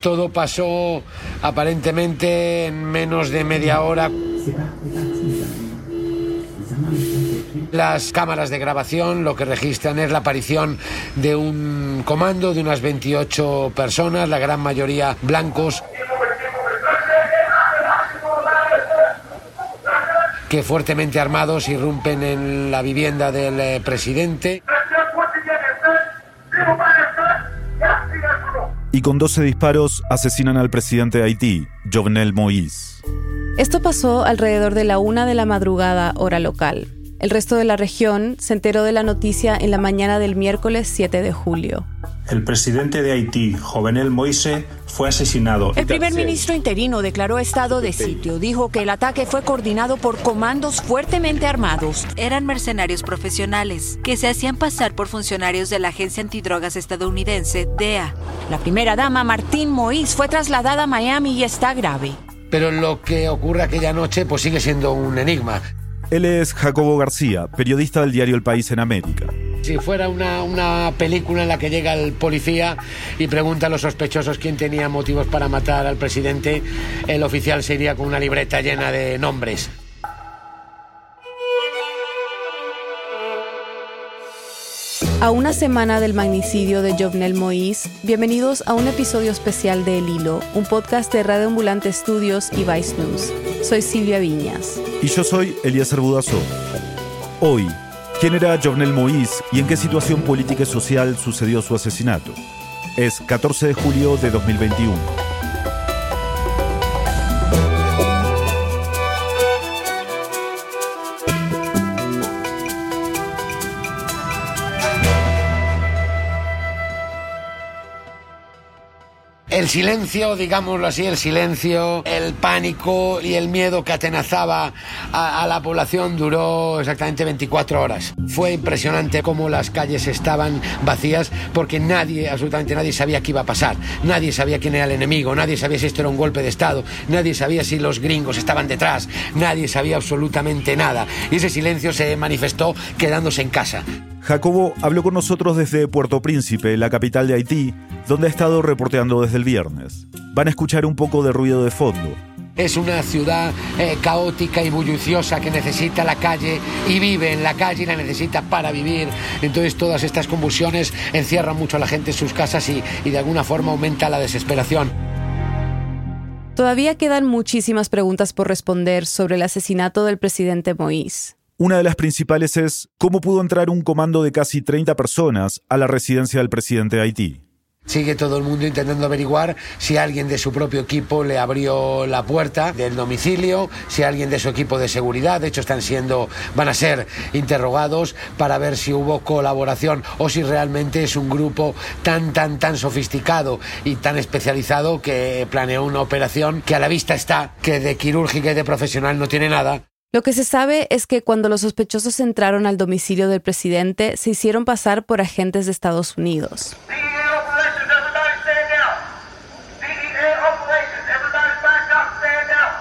Todo pasó aparentemente en menos de media hora. Las cámaras de grabación lo que registran es la aparición de un comando de unas 28 personas, la gran mayoría blancos, que fuertemente armados irrumpen en la vivienda del eh, presidente. Y con 12 disparos asesinan al presidente de Haití, Jovenel Moïse. Esto pasó alrededor de la una de la madrugada hora local. El resto de la región se enteró de la noticia en la mañana del miércoles 7 de julio. El presidente de Haití, Jovenel Moise, fue asesinado. El primer ministro interino declaró estado de sitio. Dijo que el ataque fue coordinado por comandos fuertemente armados. Eran mercenarios profesionales que se hacían pasar por funcionarios de la agencia antidrogas estadounidense DEA. La primera dama, Martín Moïse, fue trasladada a Miami y está grave. Pero lo que ocurre aquella noche pues sigue siendo un enigma. Él es Jacobo García, periodista del diario El País en América. Si fuera una, una, película en la que llega el policía y pregunta a los sospechosos quién tenía motivos para matar al presidente, el oficial se iría con una libreta llena de nombres. A una semana del magnicidio de Jovenel Moïse, bienvenidos a un episodio especial de El Hilo, un podcast de Radio Ambulante Estudios y Vice News. Soy Silvia Viñas. Y yo soy Eliezer Budazó. Hoy, ¿quién era Jovenel Moïse y en qué situación política y social sucedió su asesinato? Es 14 de julio de 2021. El silencio, digámoslo así, el silencio, el pánico y el miedo que atenazaba a, a, la población duró exactamente 24 horas. Fue impresionante cómo las calles estaban vacías porque nadie, absolutamente nadie sabía qué iba a pasar. Nadie sabía quién era el enemigo, nadie sabía si esto era un golpe de Estado, nadie sabía si los gringos estaban detrás, nadie sabía absolutamente nada. Y ese silencio se manifestó quedándose en casa. Jacobo habló con nosotros desde Puerto Príncipe, la capital de Haití, donde ha estado reporteando desde el viernes. Van a escuchar un poco de ruido de fondo. Es una ciudad eh, caótica y bulliciosa que necesita la calle y vive en la calle y la necesita para vivir. Entonces todas estas convulsiones encierran mucho a la gente en sus casas y, y de alguna forma aumenta la desesperación. Todavía quedan muchísimas preguntas por responder sobre el asesinato del presidente Moïse. Una de las principales es cómo pudo entrar un comando de casi 30 personas a la residencia del presidente de Haití. Sigue todo el mundo intentando averiguar si alguien de su propio equipo le abrió la puerta del domicilio, si alguien de su equipo de seguridad, de hecho están siendo, van a ser interrogados para ver si hubo colaboración o si realmente es un grupo tan, tan, tan sofisticado y tan especializado que planeó una operación que a la vista está, que de quirúrgica y de profesional no tiene nada. Lo que se sabe es que cuando los sospechosos entraron al domicilio del presidente, se hicieron pasar por agentes de Estados Unidos.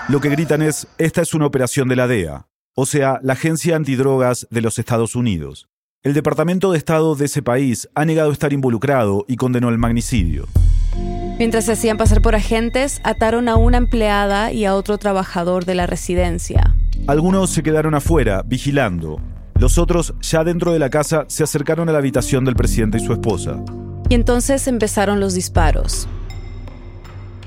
Lo que gritan es, esta es una operación de la DEA, o sea, la Agencia Antidrogas de los Estados Unidos. El Departamento de Estado de ese país ha negado estar involucrado y condenó el magnicidio. Mientras se hacían pasar por agentes, ataron a una empleada y a otro trabajador de la residencia. Algunos se quedaron afuera, vigilando. Los otros, ya dentro de la casa, se acercaron a la habitación del presidente y su esposa. Y entonces empezaron los disparos.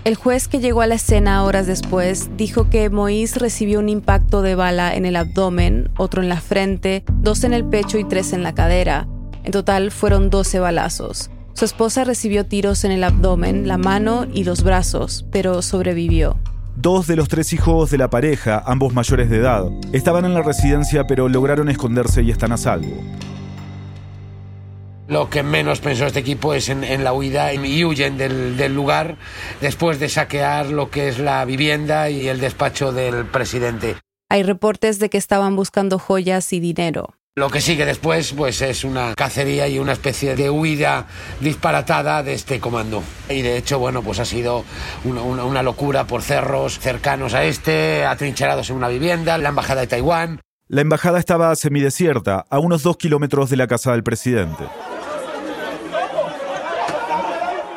El juez que llegó a la escena horas después dijo que Moïse recibió un impacto de bala en el abdomen, otro en la frente, dos en el pecho y tres en la cadera. En total fueron 12 balazos. Su esposa recibió tiros en el abdomen, la mano y los brazos, pero sobrevivió. Dos de los tres hijos de la pareja, ambos mayores de edad, estaban en la residencia pero lograron esconderse y están a salvo. Lo que menos pensó este equipo es en, en la huida y huyen del, del, lugar después de saquear lo que es la vivienda y el despacho del presidente. Hay reportes de que estaban buscando joyas y dinero. Lo que sigue después pues es una cacería y una especie de huida disparatada de este comando. Y de hecho, bueno, pues ha sido una, locura por cerros cercanos a este, atrincherados en una vivienda, la embajada de Taiwán. La embajada estaba semidesierta, a unos dos kilómetros de la casa del presidente.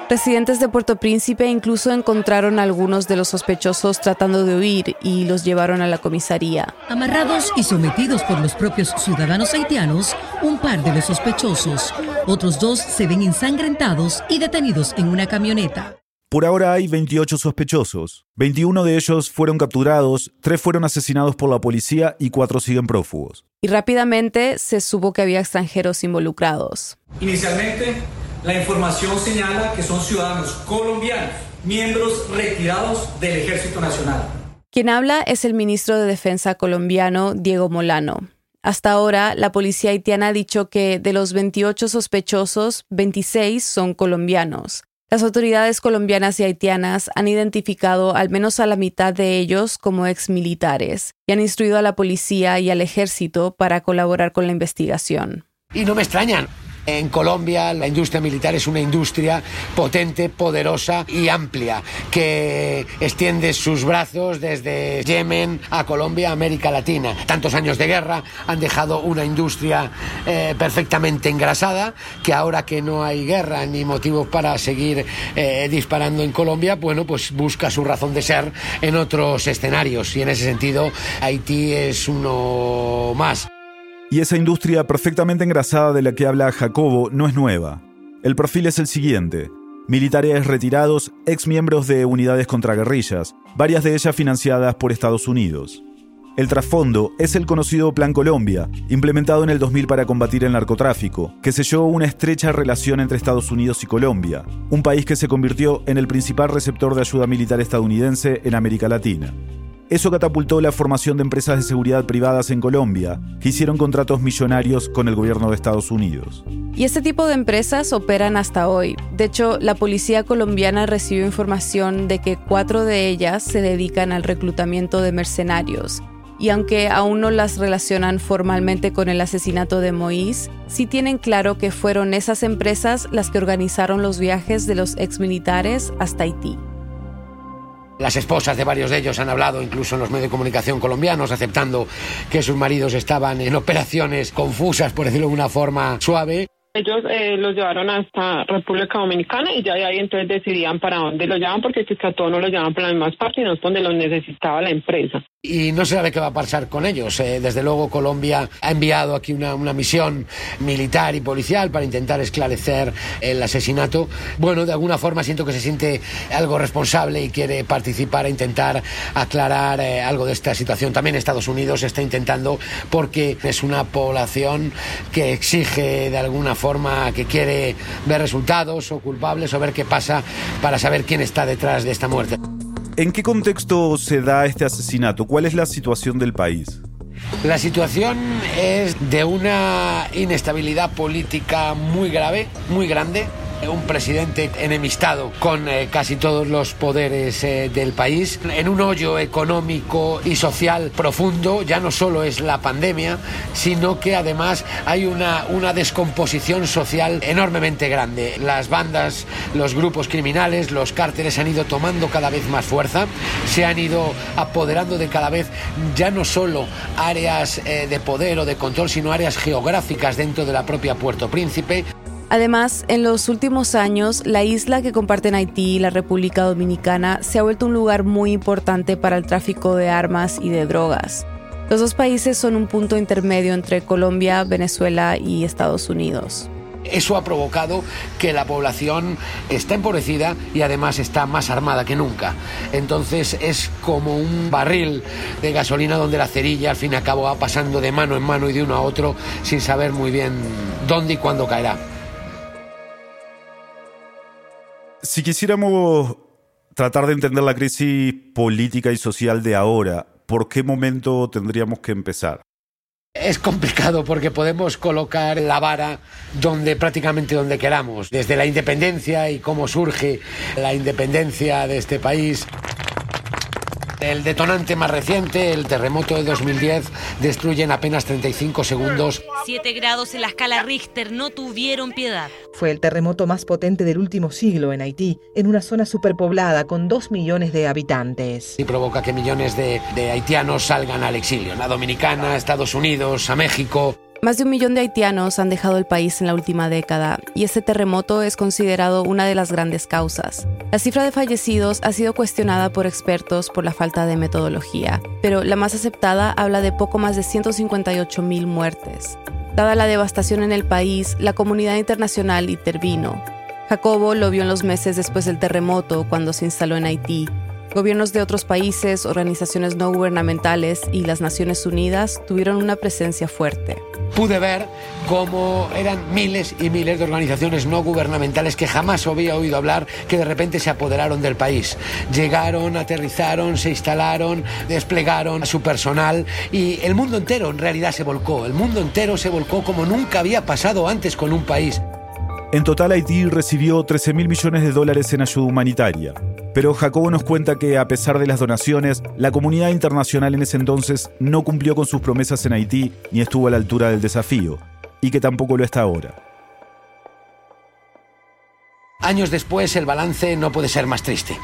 Residentes de Puerto Príncipe incluso encontraron a algunos de los sospechosos tratando de huir y los llevaron a la comisaría. Amarrados y sometidos por los propios ciudadanos haitianos, un par de los sospechosos. Otros dos se ven ensangrentados y detenidos en una camioneta. Por ahora hay 28 sospechosos. 21 de ellos fueron capturados, 3 fueron asesinados por la policía y 4 siguen prófugos. Y rápidamente se supo que había extranjeros involucrados. Inicialmente, la información señala que son ciudadanos colombianos, miembros retirados del Ejército Nacional. Quien habla es el ministro de Defensa colombiano, Diego Molano. Hasta ahora, la policía haitiana ha dicho que de los 28 sospechosos, 26 son colombianos. Las autoridades colombianas y haitianas han identificado al menos a la mitad de ellos como exmilitares y han instruido a la policía y al ejército para colaborar con la investigación. Y no me extrañan. En Colombia la industria militar es una industria potente, poderosa y amplia que extiende sus brazos desde Yemen a Colombia, América Latina. Tantos años de guerra han dejado una industria eh, perfectamente engrasada que ahora que no hay guerra ni motivos para seguir eh, disparando en Colombia, bueno, pues busca su razón de ser en otros escenarios y en ese sentido Haití es uno más. Y esa industria perfectamente engrasada de la que habla Jacobo no es nueva. El perfil es el siguiente. Militares retirados, ex miembros de unidades contra guerrillas, varias de ellas financiadas por Estados Unidos. El trasfondo es el conocido Plan Colombia, implementado en el 2000 para combatir el narcotráfico, que selló una estrecha relación entre Estados Unidos y Colombia, un país que se convirtió en el principal receptor de ayuda militar estadounidense en América Latina. Eso catapultó la formación de empresas de seguridad privadas en Colombia, que hicieron contratos millonarios con el gobierno de Estados Unidos. Y este tipo de empresas operan hasta hoy. De hecho, la policía colombiana recibió información de que cuatro de ellas se dedican al reclutamiento de mercenarios. Y aunque aún no las relacionan formalmente con el asesinato de Moïse, sí tienen claro que fueron esas empresas las que organizaron los viajes de los exmilitares hasta Haití. Las esposas de varios de ellos han hablado incluso en los medios de comunicación colombianos aceptando que sus maridos estaban en operaciones confusas, por decirlo de una forma suave. Ellos eh, los llevaron hasta República Dominicana y ya de ahí entonces decidían para dónde los llevaban porque a todos no los llevaban para las mismas partes y no es donde los necesitaba la empresa. Y no se sabe qué va a pasar con ellos. Eh, desde luego Colombia ha enviado aquí una, misión militar y policial para intentar esclarecer el asesinato. Bueno, de alguna forma siento que se siente algo responsable y quiere participar e intentar aclarar eh, algo de esta situación. También Estados Unidos está intentando porque es una población que exige de alguna forma, que quiere ver resultados o culpables o ver qué pasa para saber quién está detrás de esta muerte. ¿En qué contexto se da este asesinato? ¿Cuál es la situación del país? La situación es de una inestabilidad política muy grave, muy grande un presidente enemistado con eh, casi todos los poderes eh, del país, en un hoyo económico y social profundo, ya no solo es la pandemia, sino que además hay una, una descomposición social enormemente grande. Las bandas, los grupos criminales, los cárteles han ido tomando cada vez más fuerza, se han ido apoderando de cada vez ya no solo áreas eh, de poder o de control, sino áreas geográficas dentro de la propia Puerto Príncipe. Además, en los últimos años, la isla que comparten Haití y la República Dominicana se ha vuelto un lugar muy importante para el tráfico de armas y de drogas. Los dos países son un punto intermedio entre Colombia, Venezuela y Estados Unidos. Eso ha provocado que la población está empobrecida y además está más armada que nunca. Entonces es como un barril de gasolina donde la cerilla al fin y al cabo va pasando de mano en mano y de uno a otro sin saber muy bien dónde y cuándo caerá. Si quisiéramos tratar de entender la crisis política y social de ahora, ¿por qué momento tendríamos que empezar? Es complicado porque podemos colocar la vara donde prácticamente donde queramos, desde la independencia y cómo surge la independencia de este país. El detonante más reciente, el terremoto de 2010, destruye en apenas 35 segundos. 7 grados en la escala Richter no tuvieron piedad. Fue el terremoto más potente del último siglo en Haití, en una zona superpoblada con 2 millones de habitantes. Y provoca que millones de, de haitianos salgan al exilio, a Dominicana, a Estados Unidos, a México. Más de un millón de haitianos han dejado el país en la última década y este terremoto es considerado una de las grandes causas. La cifra de fallecidos ha sido cuestionada por expertos por la falta de metodología, pero la más aceptada habla de poco más de 158 mil muertes. Dada la devastación en el país, la comunidad internacional intervino. Jacobo lo vio en los meses después del terremoto, cuando se instaló en Haití, Gobiernos de otros países, organizaciones no gubernamentales y las Naciones Unidas tuvieron una presencia fuerte. Pude ver cómo eran miles y miles de organizaciones no gubernamentales que jamás había oído hablar, que de repente se apoderaron del país. Llegaron, aterrizaron, se instalaron, desplegaron a su personal y el mundo entero en realidad se volcó. El mundo entero se volcó como nunca había pasado antes con un país. En total, Haití recibió 13 mil millones de dólares en ayuda humanitaria. Pero Jacobo nos cuenta que, a pesar de las donaciones, la comunidad internacional en ese entonces no cumplió con sus promesas en Haití ni estuvo a la altura del desafío, y que tampoco lo está ahora. Años después, el balance no puede ser más triste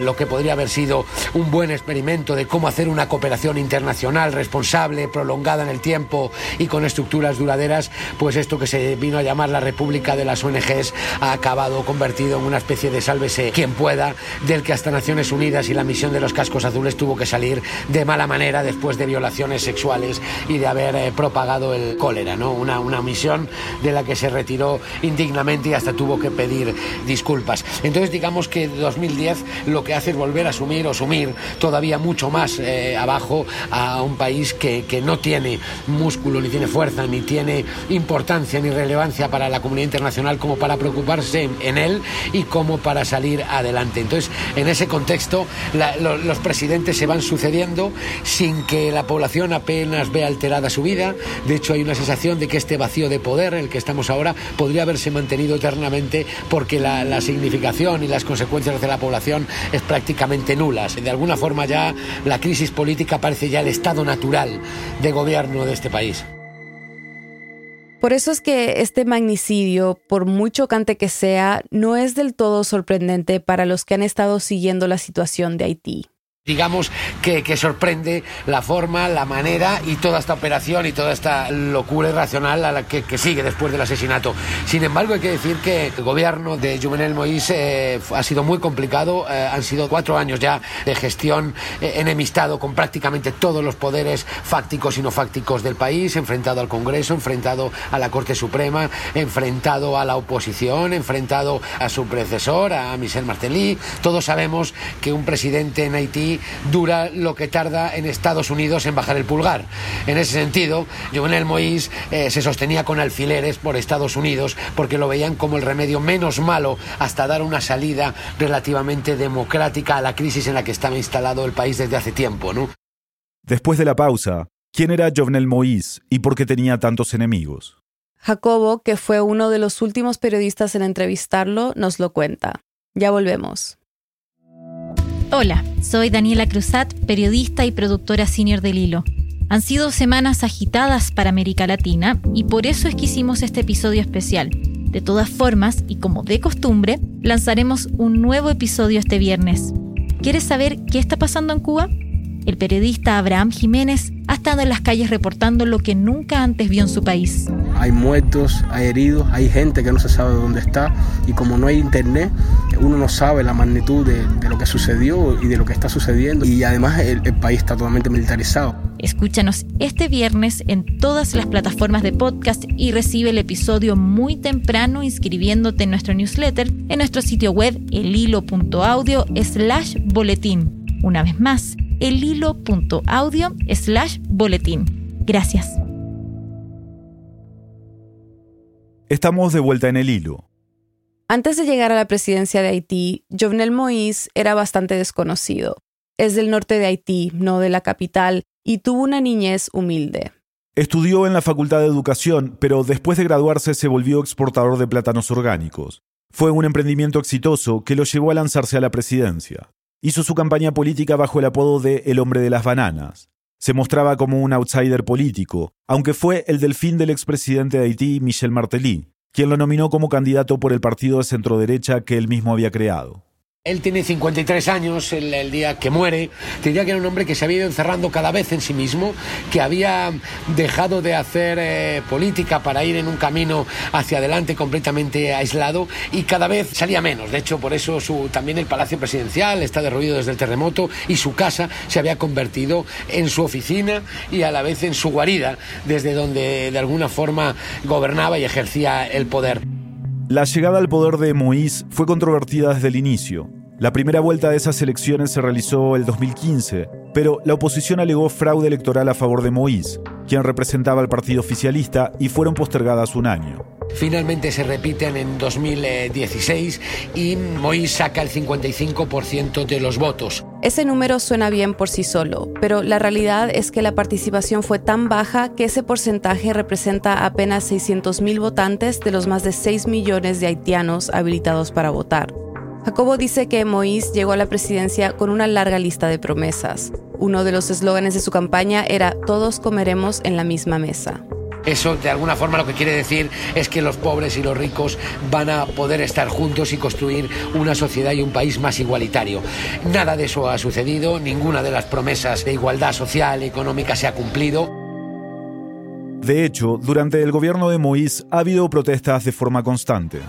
lo que podría haber sido un buen experimento de cómo hacer una cooperación internacional responsable, prolongada en el tiempo y con estructuras duraderas, pues esto que se vino a llamar la República de las ONGs ha acabado convertido en una especie de sálvese quien pueda, del que hasta Naciones Unidas y la misión de los cascos azules tuvo que salir de mala manera después de violaciones sexuales y de haber eh, propagado el cólera, ¿no? Una, una misión de la que se retiró indignamente y hasta tuvo que pedir disculpas. Entonces digamos que 2010 lo que hacer volver a asumir o sumir todavía mucho más eh, abajo a un país que, que, no tiene músculo, ni tiene fuerza, ni tiene importancia ni relevancia para la comunidad internacional como para preocuparse en, él y como para salir adelante. Entonces, en ese contexto, los presidentes se van sucediendo sin que la población apenas vea alterada su vida. De hecho, hay una sensación de que este vacío de poder en el que estamos ahora podría haberse mantenido eternamente porque la, significación y las consecuencias hacia la población prácticamente nulas. De alguna forma ya la crisis política parece ya el estado natural de gobierno de este país. Por eso es que este magnicidio, por muy chocante que sea, no es del todo sorprendente para los que han estado siguiendo la situación de Haití digamos que, sorprende la forma, la manera y toda esta operación y toda esta locura irracional a la que, sigue después del asesinato. Sin embargo, hay que decir que el gobierno de Juvenel Moïse eh, ha sido muy complicado, eh, han sido cuatro años ya de gestión eh, enemistado con prácticamente todos los poderes fácticos y no fácticos del país, enfrentado al Congreso, enfrentado a la Corte Suprema, enfrentado a la oposición, enfrentado a su predecesor, a Michel Martelly. Todos sabemos que un presidente en Haití dura lo que tarda en Estados Unidos en bajar el pulgar. En ese sentido, Jovenel Moïse eh, se sostenía con alfileres por Estados Unidos porque lo veían como el remedio menos malo hasta dar una salida relativamente democrática a la crisis en la que estaba instalado el país desde hace tiempo. ¿no? Después de la pausa, ¿quién era Jovenel Moïse y por qué tenía tantos enemigos? Jacobo, que fue uno de los últimos periodistas en entrevistarlo, nos lo cuenta. Ya volvemos. Hola, soy Daniela Cruzat, periodista y productora senior del Hilo. Han sido semanas agitadas para América Latina y por eso es que hicimos este episodio especial. De todas formas, y como de costumbre, lanzaremos un nuevo episodio este viernes. ¿Quieres saber qué está pasando en Cuba? El periodista Abraham Jiménez ha estado en las calles reportando lo que nunca antes vio en su país. Hay muertos, hay heridos, hay gente que no se sabe dónde está y como no hay internet, uno no sabe la magnitud de, lo que sucedió y de lo que está sucediendo y además el, el país está totalmente militarizado. Escúchanos este viernes en todas las plataformas de podcast y recibe el episodio muy temprano inscribiéndote en nuestro newsletter en nuestro sitio web elhilo.audio slash boletín. Una vez más, elhilo.audio slash boletín. Gracias. Estamos de vuelta en el hilo. Antes de llegar a la presidencia de Haití, Jovenel Moïse era bastante desconocido. Es del norte de Haití, no de la capital, y tuvo una niñez humilde. Estudió en la Facultad de Educación, pero después de graduarse se volvió exportador de plátanos orgánicos. Fue un emprendimiento exitoso que lo llevó a lanzarse a la presidencia. Hizo su campaña política bajo el apodo de El hombre de las bananas. Se mostraba como un outsider político, aunque fue el delfín del expresidente de Haití, Michel Martelly, quien lo nominó como candidato por el partido de centroderecha que él mismo había creado. Él tiene 53 años el, día que muere. Diría que era un hombre que se había ido encerrando cada vez en sí mismo, que había dejado de hacer eh, política para ir en un camino hacia adelante completamente aislado y cada vez salía menos. De hecho, por eso su, también el Palacio Presidencial está derruido desde el terremoto y su casa se había convertido en su oficina y a la vez en su guarida, desde donde de alguna forma gobernaba y ejercía el poder. La llegada al poder de Moïse fue controvertida desde el inicio. La primera vuelta de esas elecciones se realizó el 2015, pero la oposición alegó fraude electoral a favor de Moïse, quien representaba al partido oficialista, y fueron postergadas un año. Finalmente se repiten en 2016 y Moïse saca el 55% de los votos. Ese número suena bien por sí solo, pero la realidad es que la participación fue tan baja que ese porcentaje representa apenas 600.000 votantes de los más de 6 millones de haitianos habilitados para votar. Jacobo dice que Moïse llegó a la presidencia con una larga lista de promesas. Uno de los eslóganes de su campaña era Todos comeremos en la misma mesa. Eso de alguna forma lo que quiere decir es que los pobres y los ricos van a poder estar juntos y construir una sociedad y un país más igualitario. Nada de eso ha sucedido, ninguna de las promesas de igualdad social y económica se ha cumplido. De hecho, durante el gobierno de Moïse ha habido protestas de forma constante.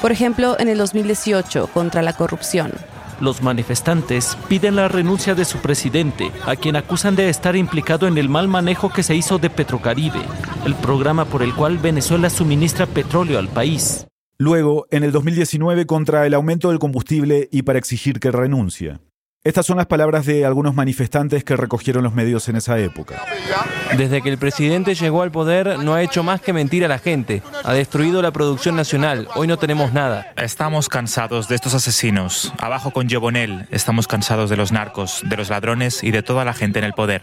Por ejemplo, en el 2018, contra la corrupción. Los manifestantes piden la renuncia de su presidente, a quien acusan de estar implicado en el mal manejo que se hizo de Petrocaribe, el programa por el cual Venezuela suministra petróleo al país. Luego, en el 2019, contra el aumento del combustible y para exigir que renuncie. Estas son las palabras de algunos manifestantes que recogieron los medios en esa época. Desde que el presidente llegó al poder no ha hecho más que mentir a la gente. Ha destruido la producción nacional. Hoy no tenemos nada. Estamos cansados de estos asesinos. Abajo con Jobonel. Estamos cansados de los narcos, de los ladrones y de toda la gente en el poder.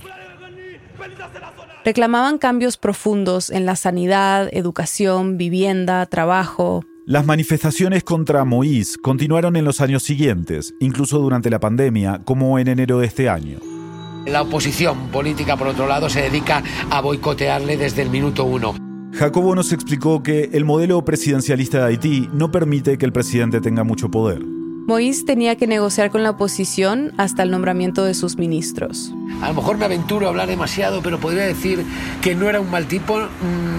Reclamaban cambios profundos en la sanidad, educación, vivienda, trabajo, las manifestaciones contra Moïse continuaron en los años siguientes, incluso durante la pandemia, como en enero de este año. La oposición política, por otro lado, se dedica a boicotearle desde el minuto uno. Jacobo nos explicó que el modelo presidencialista de Haití no permite que el presidente tenga mucho poder. Moïse tenía que negociar con la oposición hasta el nombramiento de sus ministros. A lo mejor me aventuro a hablar demasiado, pero podría decir que no era un mal tipo,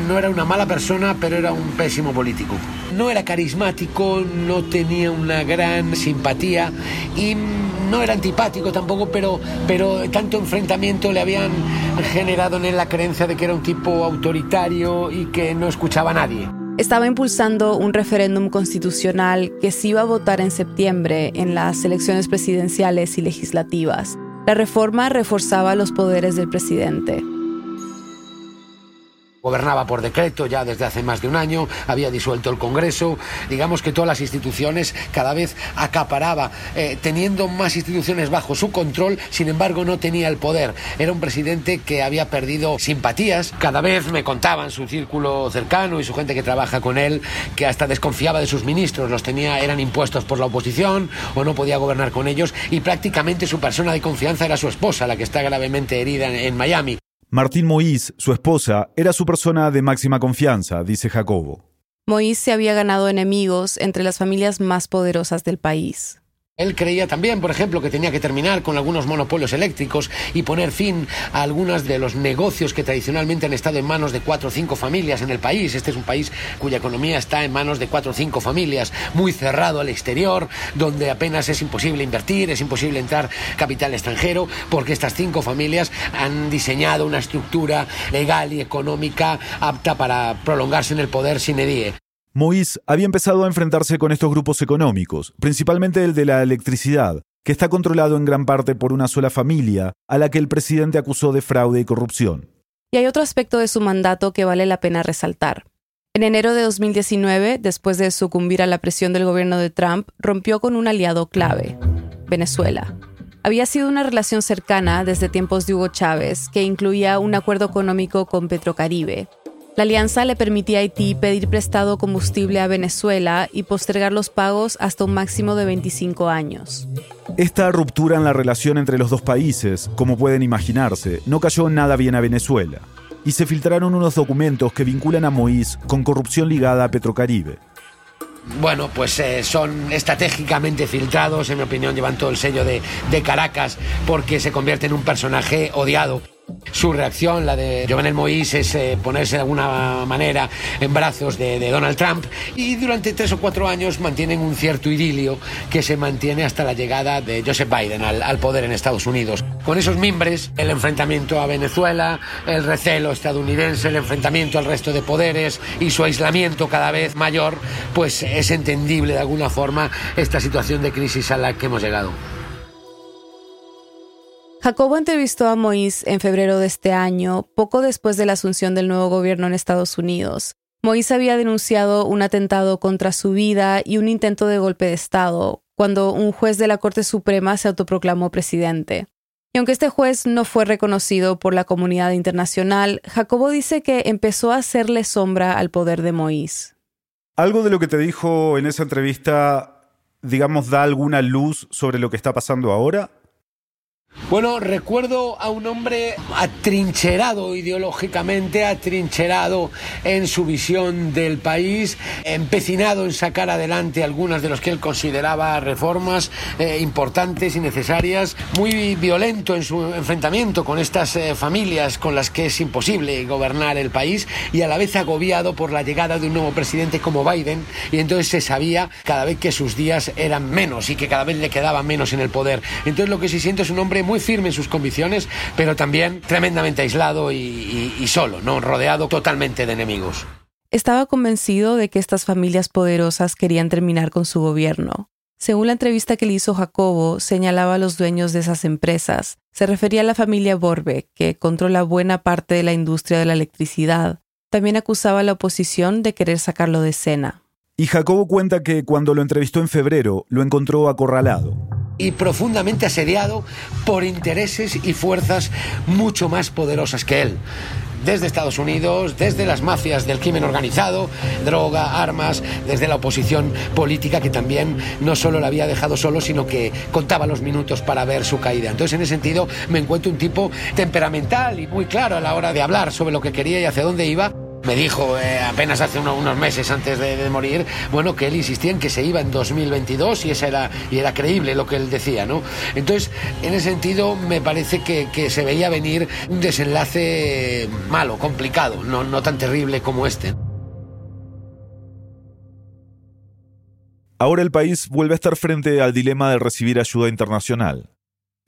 no era una mala persona, pero era un pésimo político. No era carismático, no tenía una gran simpatía y no era antipático tampoco, pero, pero tanto enfrentamiento le habían generado en él la creencia de que era un tipo autoritario y que no escuchaba a nadie estaba impulsando un referéndum constitucional que se iba a votar en septiembre en las elecciones presidenciales y legislativas. La reforma reforzaba los poderes del presidente. Gobernaba por decreto ya desde hace más de un año, había disuelto el Congreso, digamos que todas las instituciones cada vez acaparaba, eh, teniendo más instituciones bajo su control, sin embargo no tenía el poder. Era un presidente que había perdido simpatías, cada vez me contaban su círculo cercano y su gente que trabaja con él, que hasta desconfiaba de sus ministros, los tenía, eran impuestos por la oposición o no podía gobernar con ellos y prácticamente su persona de confianza era su esposa, la que está gravemente herida en, en Miami. Martín Moïse, su esposa, era su persona de máxima confianza, dice Jacobo. Moïse se había ganado enemigos entre las familias más poderosas del país. Él creía también, por ejemplo, que tenía que terminar con algunos monopolios eléctricos y poner fin a algunos de los negocios que tradicionalmente han estado en manos de cuatro o cinco familias en el país. Este es un país cuya economía está en manos de cuatro o cinco familias, muy cerrado al exterior, donde apenas es imposible invertir, es imposible entrar capital extranjero, porque estas cinco familias han diseñado una estructura legal y económica apta para prolongarse en el poder sin edie. Moïse había empezado a enfrentarse con estos grupos económicos, principalmente el de la electricidad, que está controlado en gran parte por una sola familia, a la que el presidente acusó de fraude y corrupción. Y hay otro aspecto de su mandato que vale la pena resaltar. En enero de 2019, después de sucumbir a la presión del gobierno de Trump, rompió con un aliado clave, Venezuela. Había sido una relación cercana desde tiempos de Hugo Chávez, que incluía un acuerdo económico con Petrocaribe, la alianza le permitía a Haití pedir prestado combustible a Venezuela y postergar los pagos hasta un máximo de 25 años. Esta ruptura en la relación entre los dos países, como pueden imaginarse, no cayó nada bien a Venezuela. Y se filtraron unos documentos que vinculan a Moïse con corrupción ligada a Petrocaribe. bueno, pues eh, son estratégicamente filtrados, en mi opinión llevan todo el sello de, de Caracas porque se convierte en un personaje odiado. Su reacción, la de Jovenel Moïse, es eh, ponerse de alguna manera en brazos de, Donald Trump y durante tres o cuatro años mantienen un cierto idilio que se mantiene hasta la llegada de Joseph Biden al, al poder en Estados Unidos. Con esos mimbres, el enfrentamiento a Venezuela, el recelo estadounidense, el enfrentamiento al resto de poderes y su aislamiento cada vez mayor, pues es entendible de alguna forma esta situación de crisis a la que hemos llegado. Jacobo entrevistó a Moïse en febrero de este año, poco después de la asunción del nuevo gobierno en Estados Unidos. Moïse había denunciado un atentado contra su vida y un intento de golpe de Estado, cuando un juez de la Corte Suprema se autoproclamó presidente. Y aunque este juez no fue reconocido por la comunidad internacional, Jacobo dice que empezó a hacerle sombra al poder de Moïse. Algo de lo que te dijo en esa entrevista, digamos, da alguna luz sobre lo que está pasando ahora. Bueno, recuerdo a un hombre atrincherado ideológicamente, atrincherado en su visión del país, empecinado en sacar adelante algunas de los que él consideraba reformas eh, importantes y necesarias, muy violento en su enfrentamiento con estas eh, familias con las que es imposible gobernar el país y a la vez agobiado por la llegada de un nuevo presidente como Biden y entonces se sabía cada vez que sus días eran menos y que cada vez le quedaba menos en el poder. Entonces lo que sí siento es un hombre muy firme en sus convicciones, pero también tremendamente aislado y, y, y solo, ¿no? rodeado totalmente de enemigos. Estaba convencido de que estas familias poderosas querían terminar con su gobierno. Según la entrevista que le hizo Jacobo, señalaba a los dueños de esas empresas. Se refería a la familia Borbe, que controla buena parte de la industria de la electricidad. También acusaba a la oposición de querer sacarlo de escena. Y Jacobo cuenta que cuando lo entrevistó en febrero, lo encontró acorralado y profundamente asediado por intereses y fuerzas mucho más poderosas que él desde Estados Unidos, desde las mafias del crimen organizado, droga, armas, desde la oposición política que también no solo le había dejado solo, sino que contaba los minutos para ver su caída. Entonces, en ese sentido, me encuentro un tipo temperamental y muy claro a la hora de hablar sobre lo que quería y hacia dónde iba me dijo eh, apenas hace uno, unos meses antes de, morir, bueno, que él insistía en que se iba en 2022 y, era, y era creíble lo que él decía, ¿no? Entonces, en ese sentido, me parece que, que se veía venir un desenlace malo, complicado, no, no tan terrible como este. Ahora el país vuelve a estar frente al dilema de recibir ayuda internacional.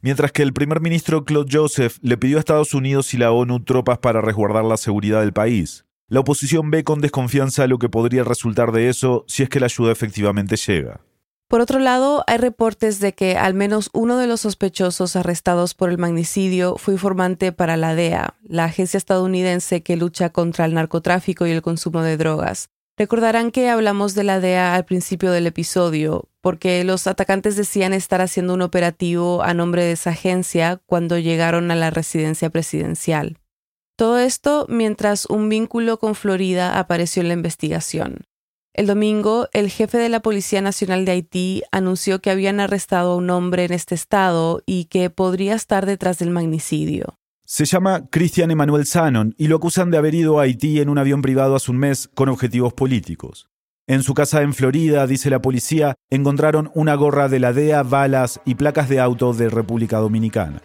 Mientras que el primer ministro Claude Joseph le pidió a Estados Unidos y la ONU tropas para resguardar la seguridad del país, la oposición ve con desconfianza lo que podría resultar de eso si es que la ayuda efectivamente llega. Por otro lado, hay reportes de que al menos uno de los sospechosos arrestados por el magnicidio fue informante para la DEA, la agencia estadounidense que lucha contra el narcotráfico y el consumo de drogas. Recordarán que hablamos de la DEA al principio del episodio, porque los atacantes decían estar haciendo un operativo a nombre de esa agencia cuando llegaron a la residencia presidencial. Todo esto mientras un vínculo con Florida apareció en la investigación. El domingo, el jefe de la Policía Nacional de Haití anunció que habían arrestado a un hombre en este estado y que podría estar detrás del magnicidio. Se llama Christian Emmanuel Sanon y lo acusan de haber ido a Haití en un avión privado hace un mes con objetivos políticos. En su casa en Florida, dice la policía, encontraron una gorra de la DEA, balas y placas de auto de República Dominicana.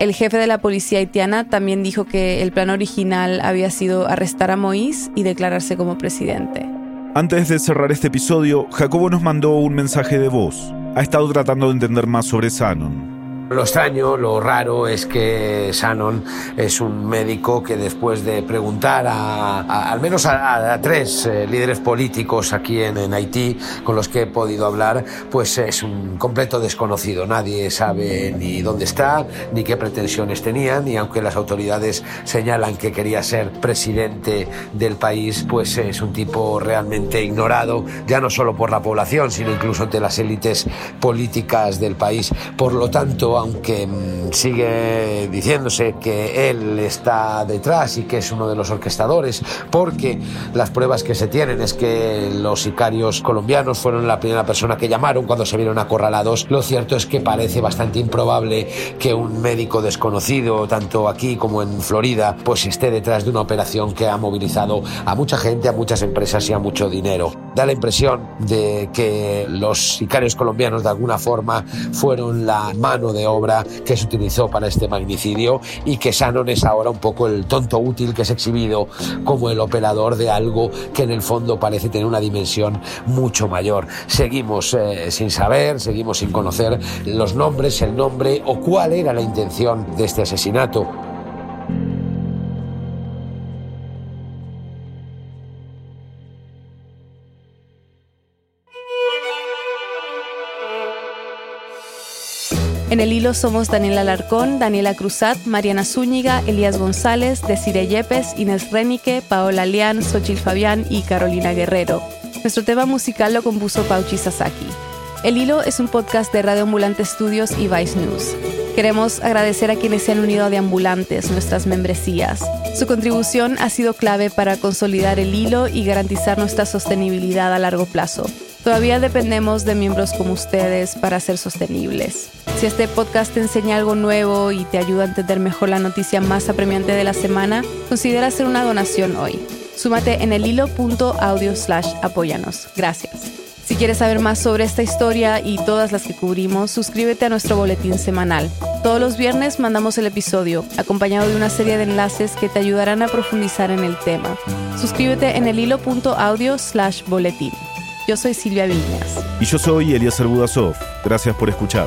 El jefe de la policía haitiana también dijo que el plan original había sido arrestar a Moïse y declararse como presidente. Antes de cerrar este episodio, Jacobo nos mandó un mensaje de voz. Ha estado tratando de entender más sobre Sanon. Lo extraño, lo raro es que Shannon es un médico que después de preguntar a, al menos a, tres eh, líderes políticos aquí en, Haití con los que he podido hablar, pues es un completo desconocido. Nadie sabe ni dónde está, ni qué pretensiones tenían, y aunque las autoridades señalan que quería ser presidente del país, pues es un tipo realmente ignorado, ya no solo por la población, sino incluso ante las élites políticas del país. Por lo tanto, aunque mm, sigue diciéndose que él está detrás y que es uno de los orquestadores, porque las pruebas que se tienen es que los sicarios colombianos fueron la primera persona que llamaron cuando se vieron acorralados, lo cierto es que parece bastante improbable que un médico desconocido, tanto aquí como en Florida, pues esté detrás de una operación que ha movilizado a mucha gente, a muchas empresas y a mucho dinero. Da la impresión de que los sicarios colombianos de alguna forma fueron la mano de obra que se utilizó para este magnicidio y que Shannon es ahora un poco el tonto útil que es exhibido como el operador de algo que en el fondo parece tener una dimensión mucho mayor. Seguimos eh, sin saber, seguimos sin conocer los nombres, el nombre o cuál era la intención de este asesinato. En el hilo somos Daniela Alarcón, Daniela Cruzat, Mariana Zúñiga, Elías González, Desiree Yepes, Inés Renique, Paola Lian, Xochil Fabián y Carolina Guerrero. Nuestro tema musical lo compuso Pauchi Sasaki. El Hilo es un podcast de Radio Ambulante Studios y Vice News. Queremos agradecer a quienes se han unido a Deambulantes, nuestras membresías. Su contribución ha sido clave para consolidar el hilo y garantizar nuestra sostenibilidad a largo plazo. Todavía dependemos de miembros como ustedes para ser sostenibles. Si este podcast te enseña algo nuevo y te ayuda a entender mejor la noticia más apremiante de la semana, considera hacer una donación hoy. Súmate en el hilo.audio slash apóyanos. Gracias. Si quieres saber más sobre esta historia y todas las que cubrimos, suscríbete a nuestro boletín semanal. Todos los viernes mandamos el episodio, acompañado de una serie de enlaces que te ayudarán a profundizar en el tema. Suscríbete en el hilo.audio slash boletín. Yo soy Silvia Viñas. Y yo soy Elías Budasov. Gracias por escuchar.